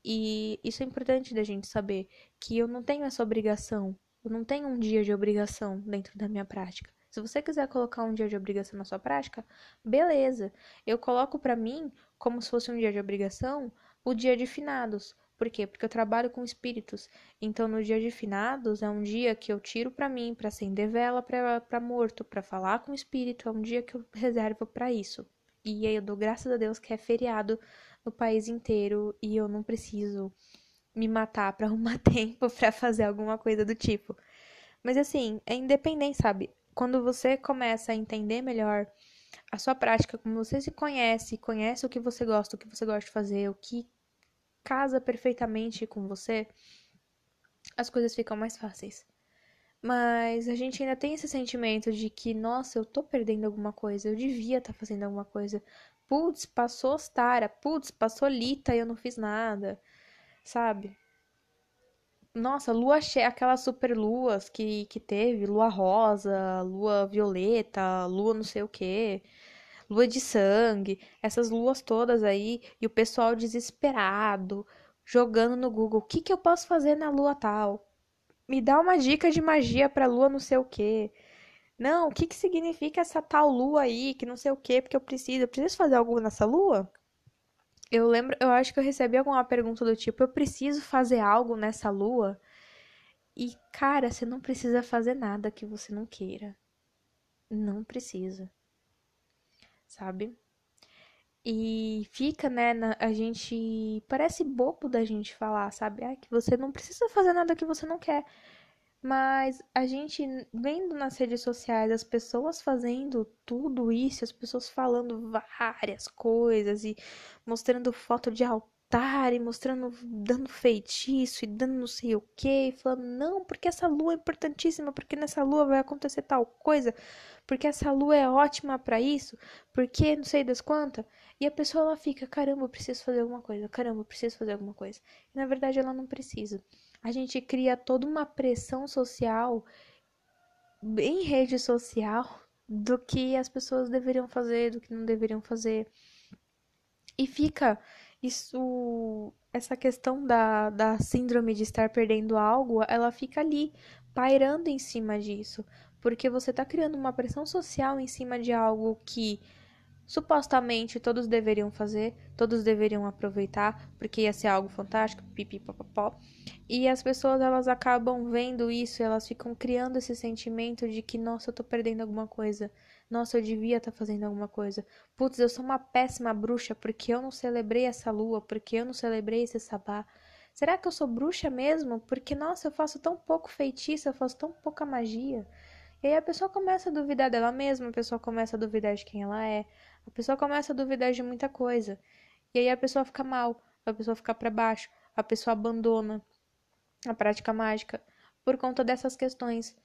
E isso é importante da gente saber. Que eu não tenho essa obrigação. Eu não tenho um dia de obrigação dentro da minha prática. Se você quiser colocar um dia de obrigação na sua prática, beleza. Eu coloco para mim, como se fosse um dia de obrigação, o dia de finados. Por quê? Porque eu trabalho com espíritos. Então, no dia de finados é um dia que eu tiro para mim, para acender vela para morto, para falar com espírito. É um dia que eu reservo para isso. E aí eu dou graças a Deus que é feriado no país inteiro e eu não preciso me matar para arrumar tempo para fazer alguma coisa do tipo. Mas assim, é independente, sabe? Quando você começa a entender melhor a sua prática, como você se conhece, conhece o que você gosta, o que você gosta de fazer, o que casa perfeitamente com você, as coisas ficam mais fáceis. Mas a gente ainda tem esse sentimento de que, nossa, eu tô perdendo alguma coisa, eu devia estar tá fazendo alguma coisa. Putz, passou Ostara, putz, passou Lita e eu não fiz nada, sabe? Nossa, lua cheia, aquelas super luas que, que teve, lua rosa, lua violeta, lua não sei o que lua de sangue, essas luas todas aí, e o pessoal desesperado, jogando no Google, o que, que eu posso fazer na lua tal? Me dá uma dica de magia pra lua não sei o quê. Não, o que, que significa essa tal lua aí, que não sei o quê, porque eu preciso, eu preciso fazer algo nessa lua? Eu lembro, eu acho que eu recebi alguma pergunta do tipo: eu preciso fazer algo nessa lua? E, cara, você não precisa fazer nada que você não queira. Não precisa. Sabe? E fica, né, na, a gente. Parece bobo da gente falar, sabe? Ah, que você não precisa fazer nada que você não quer. Mas a gente vendo nas redes sociais as pessoas fazendo tudo isso, as pessoas falando várias coisas e mostrando foto de altar e mostrando, dando feitiço e dando não sei o que, falando, não, porque essa lua é importantíssima, porque nessa lua vai acontecer tal coisa, porque essa lua é ótima para isso, porque não sei das quantas. E a pessoa ela fica, caramba, eu preciso fazer alguma coisa, caramba, eu preciso fazer alguma coisa. E na verdade ela não precisa. A gente cria toda uma pressão social em rede social do que as pessoas deveriam fazer, do que não deveriam fazer. E fica isso, essa questão da, da síndrome de estar perdendo algo, ela fica ali, pairando em cima disso. Porque você está criando uma pressão social em cima de algo que supostamente todos deveriam fazer, todos deveriam aproveitar, porque ia ser algo fantástico, pipi, papapó. E as pessoas elas acabam vendo isso, elas ficam criando esse sentimento de que, nossa, eu tô perdendo alguma coisa. Nossa, eu devia estar tá fazendo alguma coisa. Putz, eu sou uma péssima bruxa porque eu não celebrei essa lua, porque eu não celebrei esse sabá. Será que eu sou bruxa mesmo? Porque, nossa, eu faço tão pouco feitiço, eu faço tão pouca magia. E aí a pessoa começa a duvidar dela mesma, a pessoa começa a duvidar de quem ela é, a pessoa começa a duvidar de muita coisa. E aí a pessoa fica mal, a pessoa fica para baixo, a pessoa abandona a prática mágica por conta dessas questões.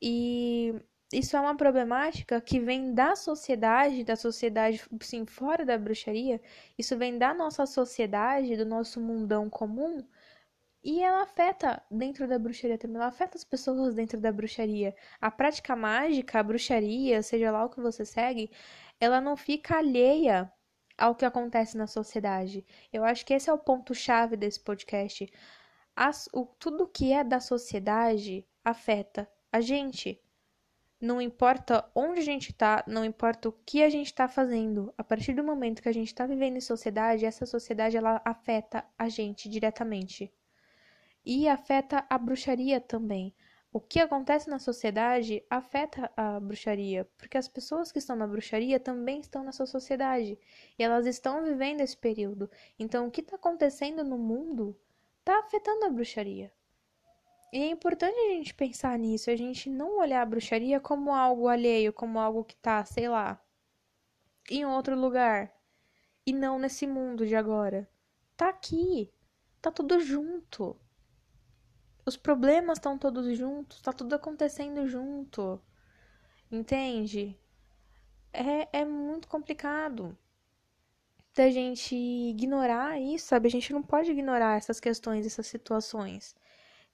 E isso é uma problemática que vem da sociedade, da sociedade, sim, fora da bruxaria. Isso vem da nossa sociedade, do nosso mundão comum. E ela afeta dentro da bruxaria também, ela afeta as pessoas dentro da bruxaria. A prática mágica, a bruxaria, seja lá o que você segue, ela não fica alheia ao que acontece na sociedade. Eu acho que esse é o ponto-chave desse podcast. As, o, tudo que é da sociedade afeta a gente. Não importa onde a gente tá, não importa o que a gente tá fazendo. A partir do momento que a gente tá vivendo em sociedade, essa sociedade ela afeta a gente diretamente. E afeta a bruxaria também. O que acontece na sociedade afeta a bruxaria, porque as pessoas que estão na bruxaria também estão nessa sociedade e elas estão vivendo esse período. Então, o que está acontecendo no mundo está afetando a bruxaria. E é importante a gente pensar nisso, a gente não olhar a bruxaria como algo alheio, como algo que tá, sei lá, em outro lugar. E não nesse mundo de agora. Tá aqui. Tá tudo junto. Os problemas estão todos juntos, tá tudo acontecendo junto. Entende? É, é muito complicado da gente ignorar isso, sabe? A gente não pode ignorar essas questões, essas situações.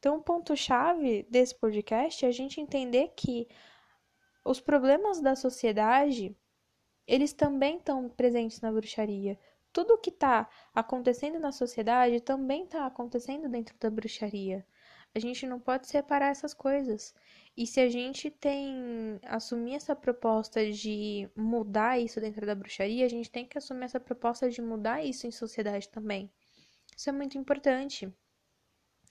Então, o ponto-chave desse podcast é a gente entender que os problemas da sociedade, eles também estão presentes na bruxaria. Tudo que está acontecendo na sociedade também está acontecendo dentro da bruxaria. A gente não pode separar essas coisas. E se a gente tem assumir essa proposta de mudar isso dentro da bruxaria, a gente tem que assumir essa proposta de mudar isso em sociedade também. Isso é muito importante.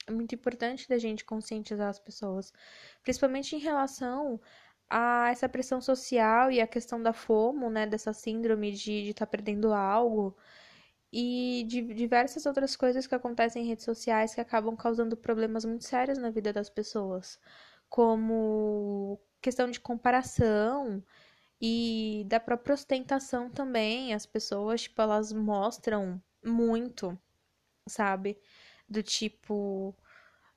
É muito importante da gente conscientizar as pessoas, principalmente em relação a essa pressão social e a questão da FOMO, né, dessa síndrome de estar tá perdendo algo e de diversas outras coisas que acontecem em redes sociais que acabam causando problemas muito sérios na vida das pessoas, como questão de comparação e da própria ostentação também. As pessoas, tipo, elas mostram muito, sabe? Do tipo,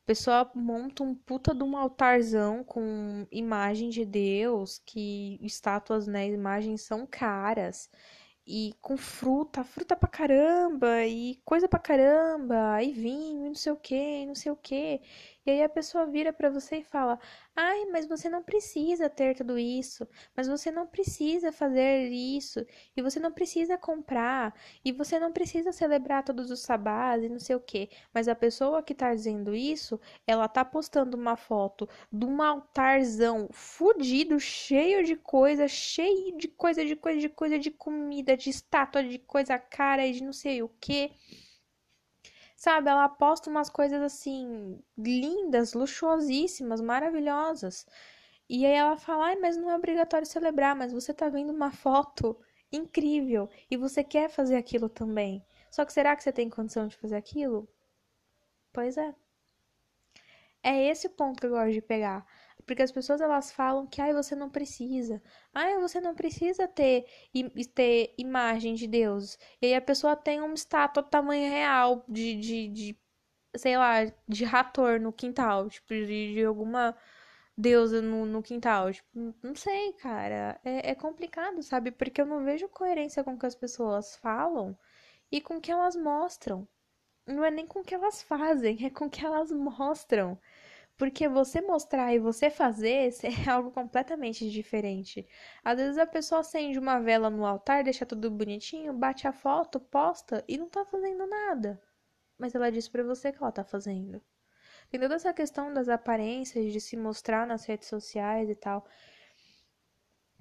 a pessoa monta um puta de um altarzão com imagem de Deus, que estátuas, né, imagens são caras e com fruta, fruta pra caramba, e coisa pra caramba, e vinho, e não sei o que, não sei o que. E aí a pessoa vira para você e fala: "Ai, mas você não precisa ter tudo isso, mas você não precisa fazer isso, e você não precisa comprar, e você não precisa celebrar todos os sabás e não sei o quê". Mas a pessoa que tá dizendo isso, ela tá postando uma foto de um altarzão fudido, cheio de coisa, cheio de coisa, de coisa, de coisa, de comida, de estátua, de coisa cara e de não sei o quê. Sabe, ela posta umas coisas assim, lindas, luxuosíssimas, maravilhosas. E aí ela fala, mas não é obrigatório celebrar, mas você tá vendo uma foto incrível e você quer fazer aquilo também. Só que será que você tem condição de fazer aquilo? Pois é. É esse o ponto que eu gosto de pegar. Porque as pessoas elas falam que ai, você não precisa. Ai, você não precisa ter, ter imagem de Deus. E aí a pessoa tem uma estátua do tamanho real de, de, de sei lá, de rator no quintal. Tipo, de, de alguma deusa no, no quintal. Tipo, não sei, cara. É, é complicado, sabe? Porque eu não vejo coerência com o que as pessoas falam e com o que elas mostram. Não é nem com o que elas fazem, é com o que elas mostram. Porque você mostrar e você fazer é algo completamente diferente. Às vezes a pessoa acende uma vela no altar, deixa tudo bonitinho, bate a foto, posta e não tá fazendo nada. Mas ela diz para você que ela tá fazendo. Tem toda essa questão das aparências, de se mostrar nas redes sociais e tal.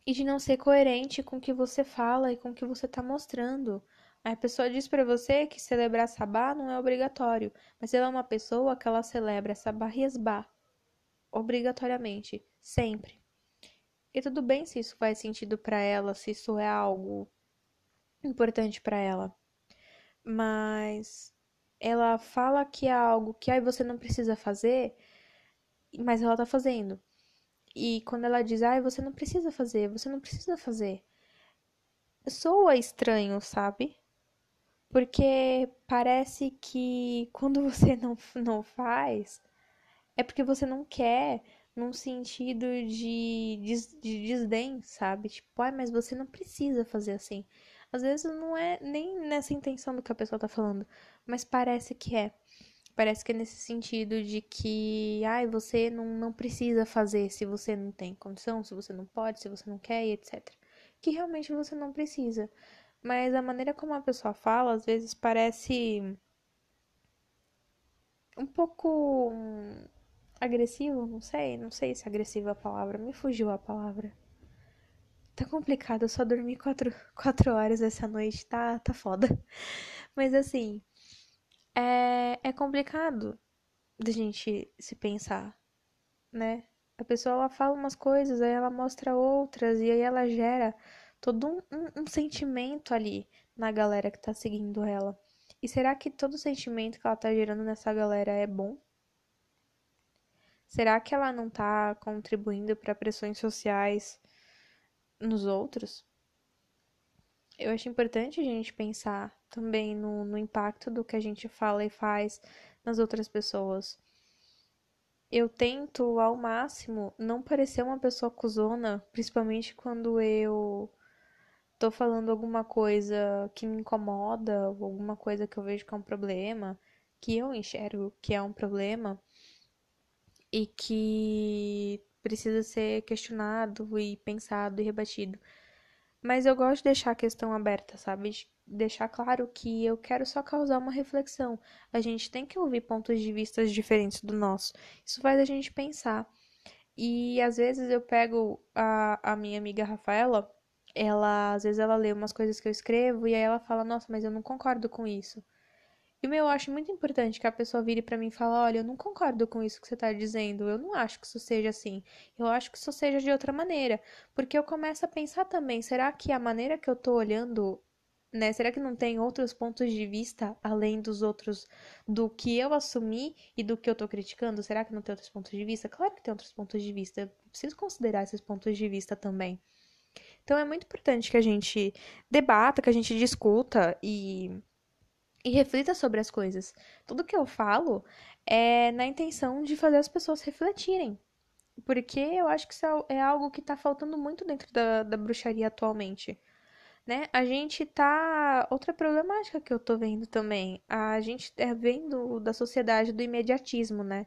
E de não ser coerente com o que você fala e com o que você tá mostrando. A pessoa diz para você que celebrar sabá não é obrigatório, mas ela é uma pessoa que ela celebra sabá e esbá obrigatoriamente, sempre. E tudo bem se isso faz sentido para ela, se isso é algo importante para ela. Mas ela fala que é algo que aí você não precisa fazer, mas ela tá fazendo. E quando ela diz, ai, você não precisa fazer, você não precisa fazer. Soa estranho, sabe? Porque parece que quando você não, não faz, é porque você não quer num sentido de, de, de desdém, sabe? Tipo, ai, mas você não precisa fazer assim. Às vezes não é nem nessa intenção do que a pessoa tá falando, mas parece que é. Parece que é nesse sentido de que, ai, você não, não precisa fazer se você não tem condição, se você não pode, se você não quer e etc. Que realmente você não precisa. Mas a maneira como a pessoa fala, às vezes parece um pouco agressivo, não sei, não sei se agressivo é a palavra, me fugiu a palavra. Tá complicado, eu só dormi quatro, quatro horas essa noite, tá, tá foda. Mas assim, é, é complicado da gente se pensar, né? A pessoa ela fala umas coisas, aí ela mostra outras, e aí ela gera todo um, um, um sentimento ali na galera que tá seguindo ela. E será que todo sentimento que ela tá gerando nessa galera é bom? Será que ela não está contribuindo para pressões sociais nos outros? Eu acho importante a gente pensar também no, no impacto do que a gente fala e faz nas outras pessoas. Eu tento ao máximo não parecer uma pessoa cuzona, principalmente quando eu tô falando alguma coisa que me incomoda, ou alguma coisa que eu vejo que é um problema, que eu enxergo que é um problema e que precisa ser questionado e pensado e rebatido. Mas eu gosto de deixar a questão aberta, sabe? De deixar claro que eu quero só causar uma reflexão. A gente tem que ouvir pontos de vista diferentes do nosso. Isso faz a gente pensar. E às vezes eu pego a, a minha amiga Rafaela, ela às vezes ela lê umas coisas que eu escrevo e aí ela fala: "Nossa, mas eu não concordo com isso". E meu, eu acho muito importante que a pessoa vire para mim e fale: olha, eu não concordo com isso que você tá dizendo, eu não acho que isso seja assim, eu acho que isso seja de outra maneira. Porque eu começo a pensar também: será que a maneira que eu tô olhando né? Será que não tem outros pontos de vista além dos outros do que eu assumi e do que eu tô criticando? Será que não tem outros pontos de vista? Claro que tem outros pontos de vista. Eu preciso considerar esses pontos de vista também. Então é muito importante que a gente debata, que a gente discuta e e reflita sobre as coisas. Tudo que eu falo é na intenção de fazer as pessoas refletirem. Porque eu acho que isso é, é algo que tá faltando muito dentro da, da bruxaria atualmente. Né? A gente tá. Outra problemática que eu tô vendo também. A gente é vendo da sociedade do imediatismo, né?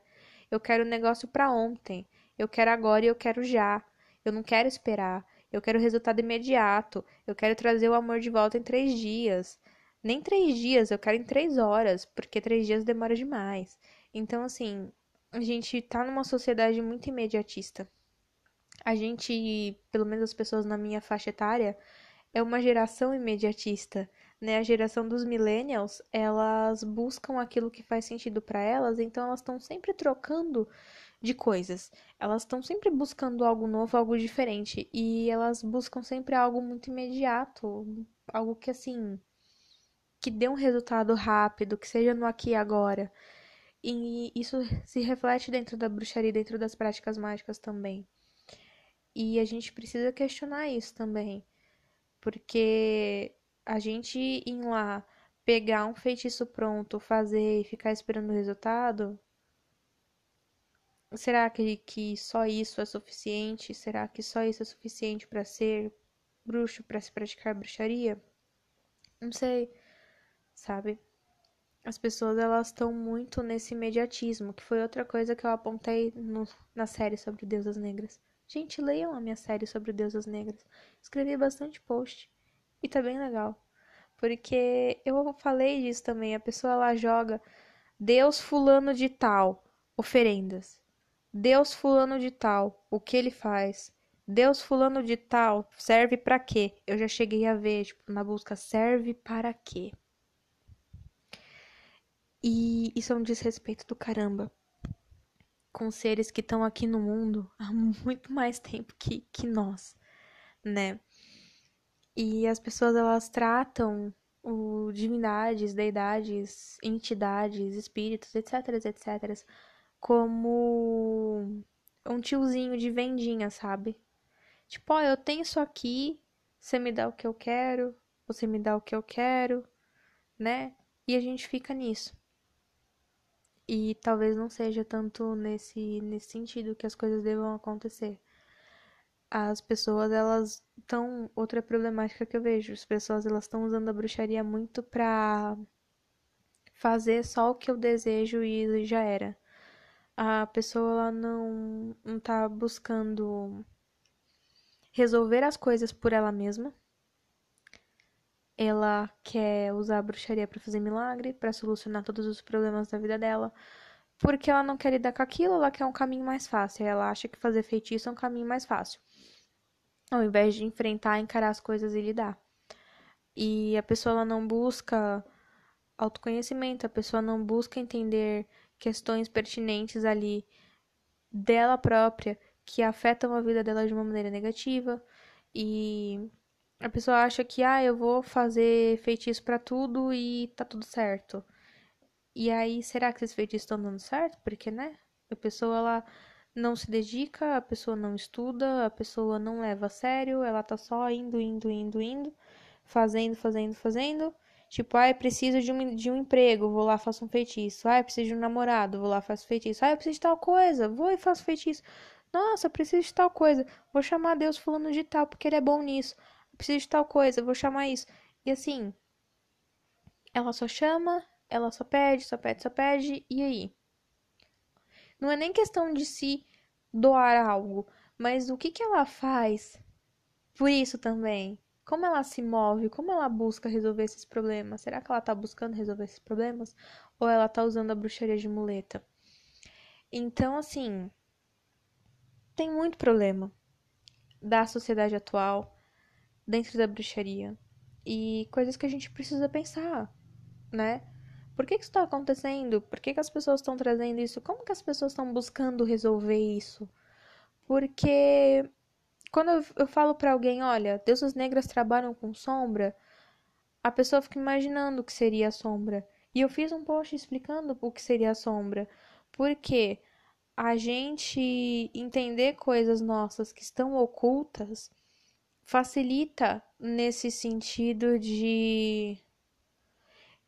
Eu quero o negócio para ontem. Eu quero agora e eu quero já. Eu não quero esperar. Eu quero resultado imediato. Eu quero trazer o amor de volta em três dias. Nem três dias, eu quero em três horas, porque três dias demora demais. Então, assim, a gente tá numa sociedade muito imediatista. A gente, pelo menos as pessoas na minha faixa etária, é uma geração imediatista, né? A geração dos millennials, elas buscam aquilo que faz sentido para elas, então elas estão sempre trocando de coisas. Elas estão sempre buscando algo novo, algo diferente, e elas buscam sempre algo muito imediato, algo que assim que dê um resultado rápido, que seja no aqui e agora. E isso se reflete dentro da bruxaria, dentro das práticas mágicas também. E a gente precisa questionar isso também. Porque a gente ir lá, pegar um feitiço pronto, fazer e ficar esperando o resultado. Será que, que só isso é suficiente? Será que só isso é suficiente para ser bruxo, para se praticar bruxaria? Não sei, sabe? As pessoas elas estão muito nesse imediatismo, que foi outra coisa que eu apontei no, na série sobre deusas negras. Gente, leiam a minha série sobre deusas negras. Escrevi bastante post e tá bem legal. Porque eu falei disso também, a pessoa lá joga Deus fulano de tal, oferendas. Deus fulano de tal, o que ele faz? Deus fulano de tal serve para quê? Eu já cheguei a ver, tipo, na busca serve para quê? E isso é um desrespeito do caramba com seres que estão aqui no mundo há muito mais tempo que, que nós, né? E as pessoas elas tratam o divindades, deidades, entidades, espíritos, etc, etc, como um tiozinho de vendinha, sabe? Tipo, ó, eu tenho isso aqui, você me dá o que eu quero, você me dá o que eu quero, né? E a gente fica nisso. E talvez não seja tanto nesse, nesse sentido que as coisas devam acontecer. As pessoas, elas estão. Outra problemática que eu vejo: as pessoas elas estão usando a bruxaria muito pra fazer só o que eu desejo e já era. A pessoa ela não, não tá buscando resolver as coisas por ela mesma. Ela quer usar a bruxaria para fazer milagre, para solucionar todos os problemas da vida dela, porque ela não quer lidar com aquilo, ela quer um caminho mais fácil. Ela acha que fazer feitiço é um caminho mais fácil, ao invés de enfrentar, encarar as coisas e lidar. E a pessoa ela não busca autoconhecimento, a pessoa não busca entender questões pertinentes ali dela própria que afetam a vida dela de uma maneira negativa e a pessoa acha que, ah, eu vou fazer feitiço para tudo e tá tudo certo. E aí, será que esses feitiços estão dando certo? Porque, né? A pessoa, ela não se dedica, a pessoa não estuda, a pessoa não leva a sério, ela tá só indo, indo, indo, indo, fazendo, fazendo, fazendo. Tipo, ah, preciso de um, de um emprego, vou lá, faço um feitiço. Ah, preciso de um namorado, vou lá, faço feitiço. Ah, eu preciso de tal coisa, vou e faço feitiço. Nossa, preciso de tal coisa, vou chamar Deus fulano de tal, porque ele é bom nisso preciso de tal coisa, vou chamar isso. E assim, ela só chama, ela só pede, só pede, só pede, e aí? Não é nem questão de se doar algo, mas o que, que ela faz por isso também? Como ela se move? Como ela busca resolver esses problemas? Será que ela tá buscando resolver esses problemas? Ou ela tá usando a bruxaria de muleta? Então, assim, tem muito problema da sociedade atual dentro da bruxaria. E coisas que a gente precisa pensar, né? Por que, que isso está acontecendo? Por que, que as pessoas estão trazendo isso? Como que as pessoas estão buscando resolver isso? Porque quando eu, eu falo para alguém, olha, deusas negras trabalham com sombra, a pessoa fica imaginando o que seria a sombra. E eu fiz um post explicando o que seria a sombra. Porque a gente entender coisas nossas que estão ocultas facilita nesse sentido de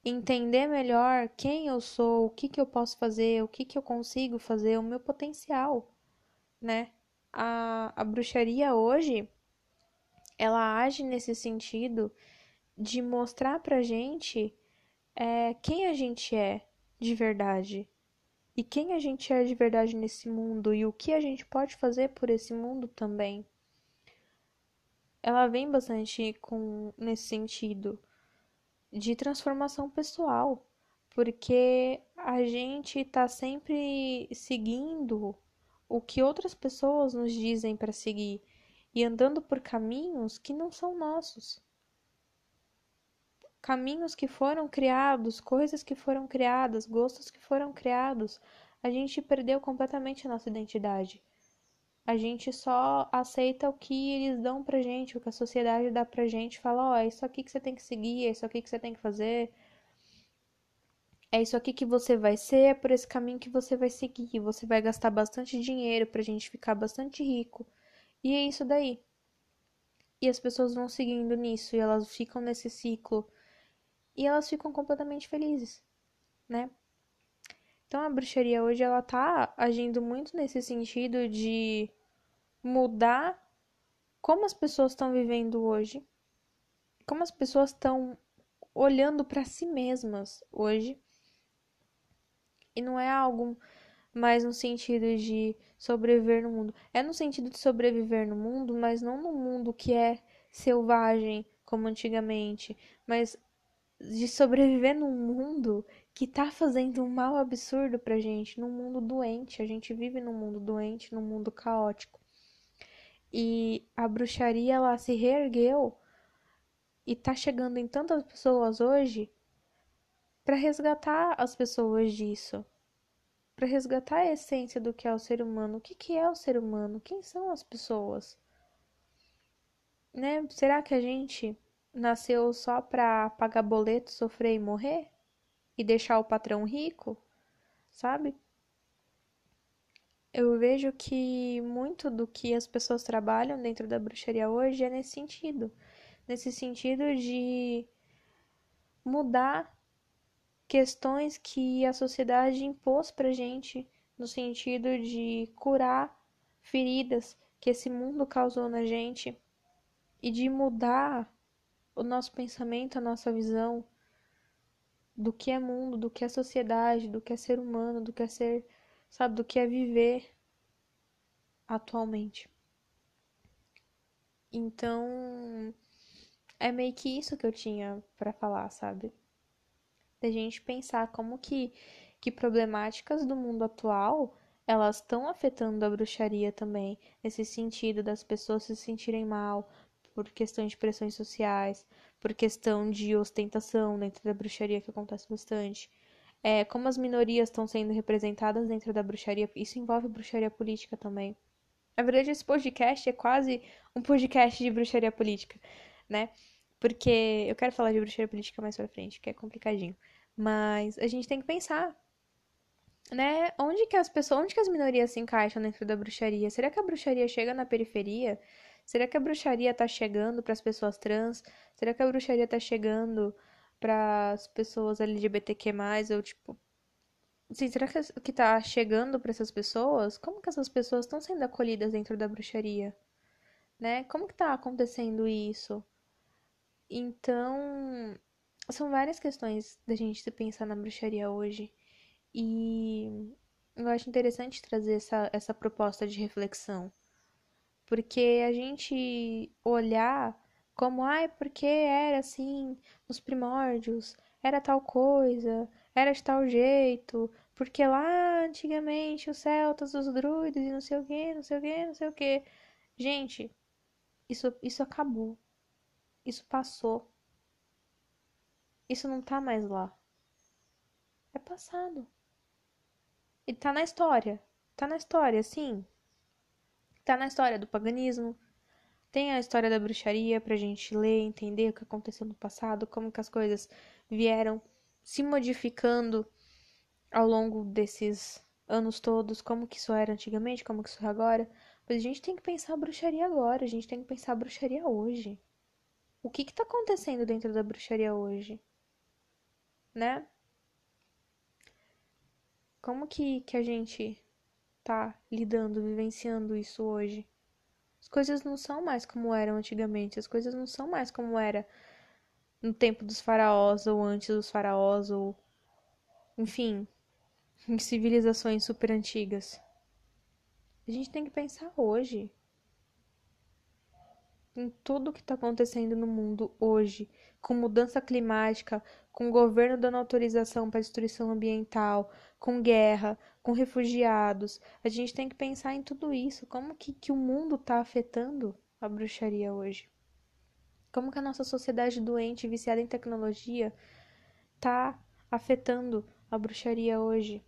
entender melhor quem eu sou, o que, que eu posso fazer, o que, que eu consigo fazer, o meu potencial, né? A, a bruxaria hoje, ela age nesse sentido de mostrar pra gente é, quem a gente é de verdade. e quem a gente é de verdade nesse mundo e o que a gente pode fazer por esse mundo também. Ela vem bastante com nesse sentido de transformação pessoal, porque a gente tá sempre seguindo o que outras pessoas nos dizem para seguir e andando por caminhos que não são nossos. Caminhos que foram criados, coisas que foram criadas, gostos que foram criados. A gente perdeu completamente a nossa identidade. A gente só aceita o que eles dão pra gente, o que a sociedade dá pra gente, fala, ó, oh, é isso aqui que você tem que seguir, é isso aqui que você tem que fazer. É isso aqui que você vai ser, é por esse caminho que você vai seguir. Você vai gastar bastante dinheiro pra gente ficar bastante rico. E é isso daí. E as pessoas vão seguindo nisso e elas ficam nesse ciclo e elas ficam completamente felizes, né? Então a bruxaria hoje ela tá agindo muito nesse sentido de mudar como as pessoas estão vivendo hoje, como as pessoas estão olhando para si mesmas hoje. E não é algo mais no sentido de sobreviver no mundo. É no sentido de sobreviver no mundo, mas não no mundo que é selvagem como antigamente, mas de sobreviver num mundo que tá fazendo um mal absurdo pra gente, num mundo doente. A gente vive num mundo doente, num mundo caótico. E a bruxaria ela se reergueu e tá chegando em tantas pessoas hoje para resgatar as pessoas disso, para resgatar a essência do que é o ser humano. O que, que é o ser humano? Quem são as pessoas? Né? Será que a gente nasceu só para pagar boleto, sofrer e morrer? E deixar o patrão rico? Sabe? Eu vejo que muito do que as pessoas trabalham dentro da bruxaria hoje é nesse sentido. Nesse sentido de mudar questões que a sociedade impôs pra gente, no sentido de curar feridas que esse mundo causou na gente e de mudar o nosso pensamento, a nossa visão do que é mundo, do que é sociedade, do que é ser humano, do que é ser, sabe, do que é viver atualmente. Então, é meio que isso que eu tinha para falar, sabe? Da gente pensar como que que problemáticas do mundo atual elas estão afetando a bruxaria também, nesse sentido das pessoas se sentirem mal, por questões de pressões sociais, por questão de ostentação dentro da bruxaria, que acontece bastante. É, como as minorias estão sendo representadas dentro da bruxaria, isso envolve bruxaria política também. Na verdade, esse podcast é quase um podcast de bruxaria política, né? Porque eu quero falar de bruxaria política mais pra frente, que é complicadinho. Mas a gente tem que pensar, né? Onde que as pessoas, onde que as minorias se encaixam dentro da bruxaria? Será que a bruxaria chega na periferia? Será que a bruxaria tá chegando para as pessoas trans? Será que a bruxaria tá chegando para as pessoas LGBTQ+, ou tipo, Sim, será que, que tá chegando para essas pessoas? Como que essas pessoas estão sendo acolhidas dentro da bruxaria? Né? Como que tá acontecendo isso? Então, são várias questões da gente se pensar na bruxaria hoje. E eu acho interessante trazer essa, essa proposta de reflexão. Porque a gente olhar como, ai, porque era assim nos primórdios, era tal coisa, era de tal jeito, porque lá antigamente os celtas, os druidas e não sei o que, não sei o que, não sei o que. Gente, isso, isso acabou. Isso passou. Isso não tá mais lá. É passado. E tá na história. Tá na história, sim. Tá na história do paganismo. Tem a história da bruxaria pra gente ler, entender o que aconteceu no passado, como que as coisas vieram se modificando ao longo desses anos todos, como que isso era antigamente, como que isso é agora. Mas a gente tem que pensar a bruxaria agora, a gente tem que pensar a bruxaria hoje. O que que tá acontecendo dentro da bruxaria hoje? Né? Como que, que a gente tá lidando, vivenciando isso hoje? As coisas não são mais como eram antigamente, as coisas não são mais como era no tempo dos faraós ou antes dos faraós ou enfim, em civilizações super antigas. A gente tem que pensar hoje em tudo que está acontecendo no mundo hoje, com mudança climática, com o governo dando autorização para destruição ambiental, com guerra, com refugiados. A gente tem que pensar em tudo isso, como que, que o mundo está afetando a bruxaria hoje. Como que a nossa sociedade doente, viciada em tecnologia, está afetando a bruxaria hoje?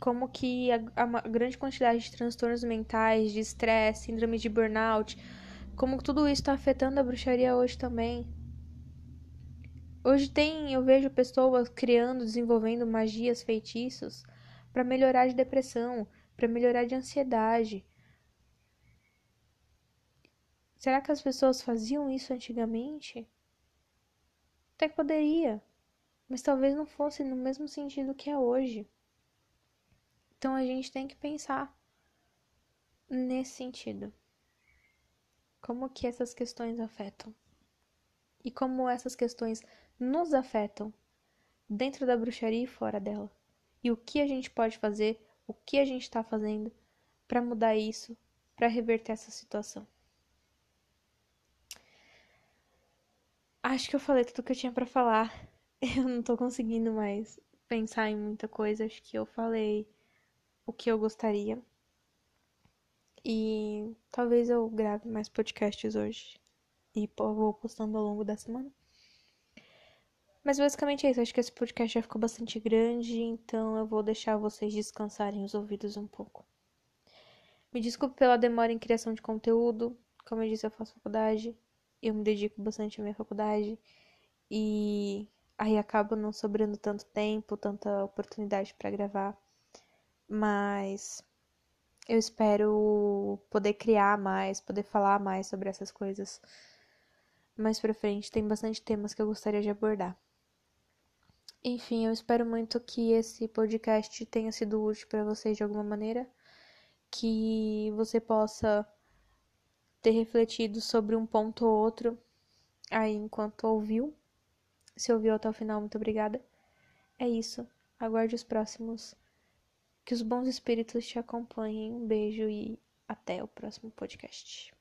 Como que a, a grande quantidade de transtornos mentais, de estresse, síndrome de burnout, como tudo isso está afetando a bruxaria hoje também. Hoje tem, eu vejo pessoas criando, desenvolvendo magias, feitiços para melhorar de depressão, para melhorar de ansiedade. Será que as pessoas faziam isso antigamente? Até poderia, mas talvez não fosse no mesmo sentido que é hoje. Então a gente tem que pensar nesse sentido. Como que essas questões afetam? E como essas questões nos afetam dentro da bruxaria e fora dela? E o que a gente pode fazer, o que a gente está fazendo para mudar isso, para reverter essa situação? Acho que eu falei tudo que eu tinha para falar. Eu não tô conseguindo mais pensar em muita coisa. Acho que eu falei o que eu gostaria. E talvez eu grave mais podcasts hoje. E vou postando ao longo da semana. Mas basicamente é isso. Acho que esse podcast já ficou bastante grande. Então eu vou deixar vocês descansarem os ouvidos um pouco. Me desculpe pela demora em criação de conteúdo. Como eu disse, eu faço faculdade. Eu me dedico bastante à minha faculdade. E aí acaba não sobrando tanto tempo, tanta oportunidade para gravar. Mas eu espero poder criar mais, poder falar mais sobre essas coisas mais pra frente. Tem bastante temas que eu gostaria de abordar. Enfim, eu espero muito que esse podcast tenha sido útil para vocês de alguma maneira, que você possa ter refletido sobre um ponto ou outro aí enquanto ouviu. Se ouviu até o final, muito obrigada. É isso. Aguarde os próximos que os bons espíritos te acompanhem. Um beijo e até o próximo podcast.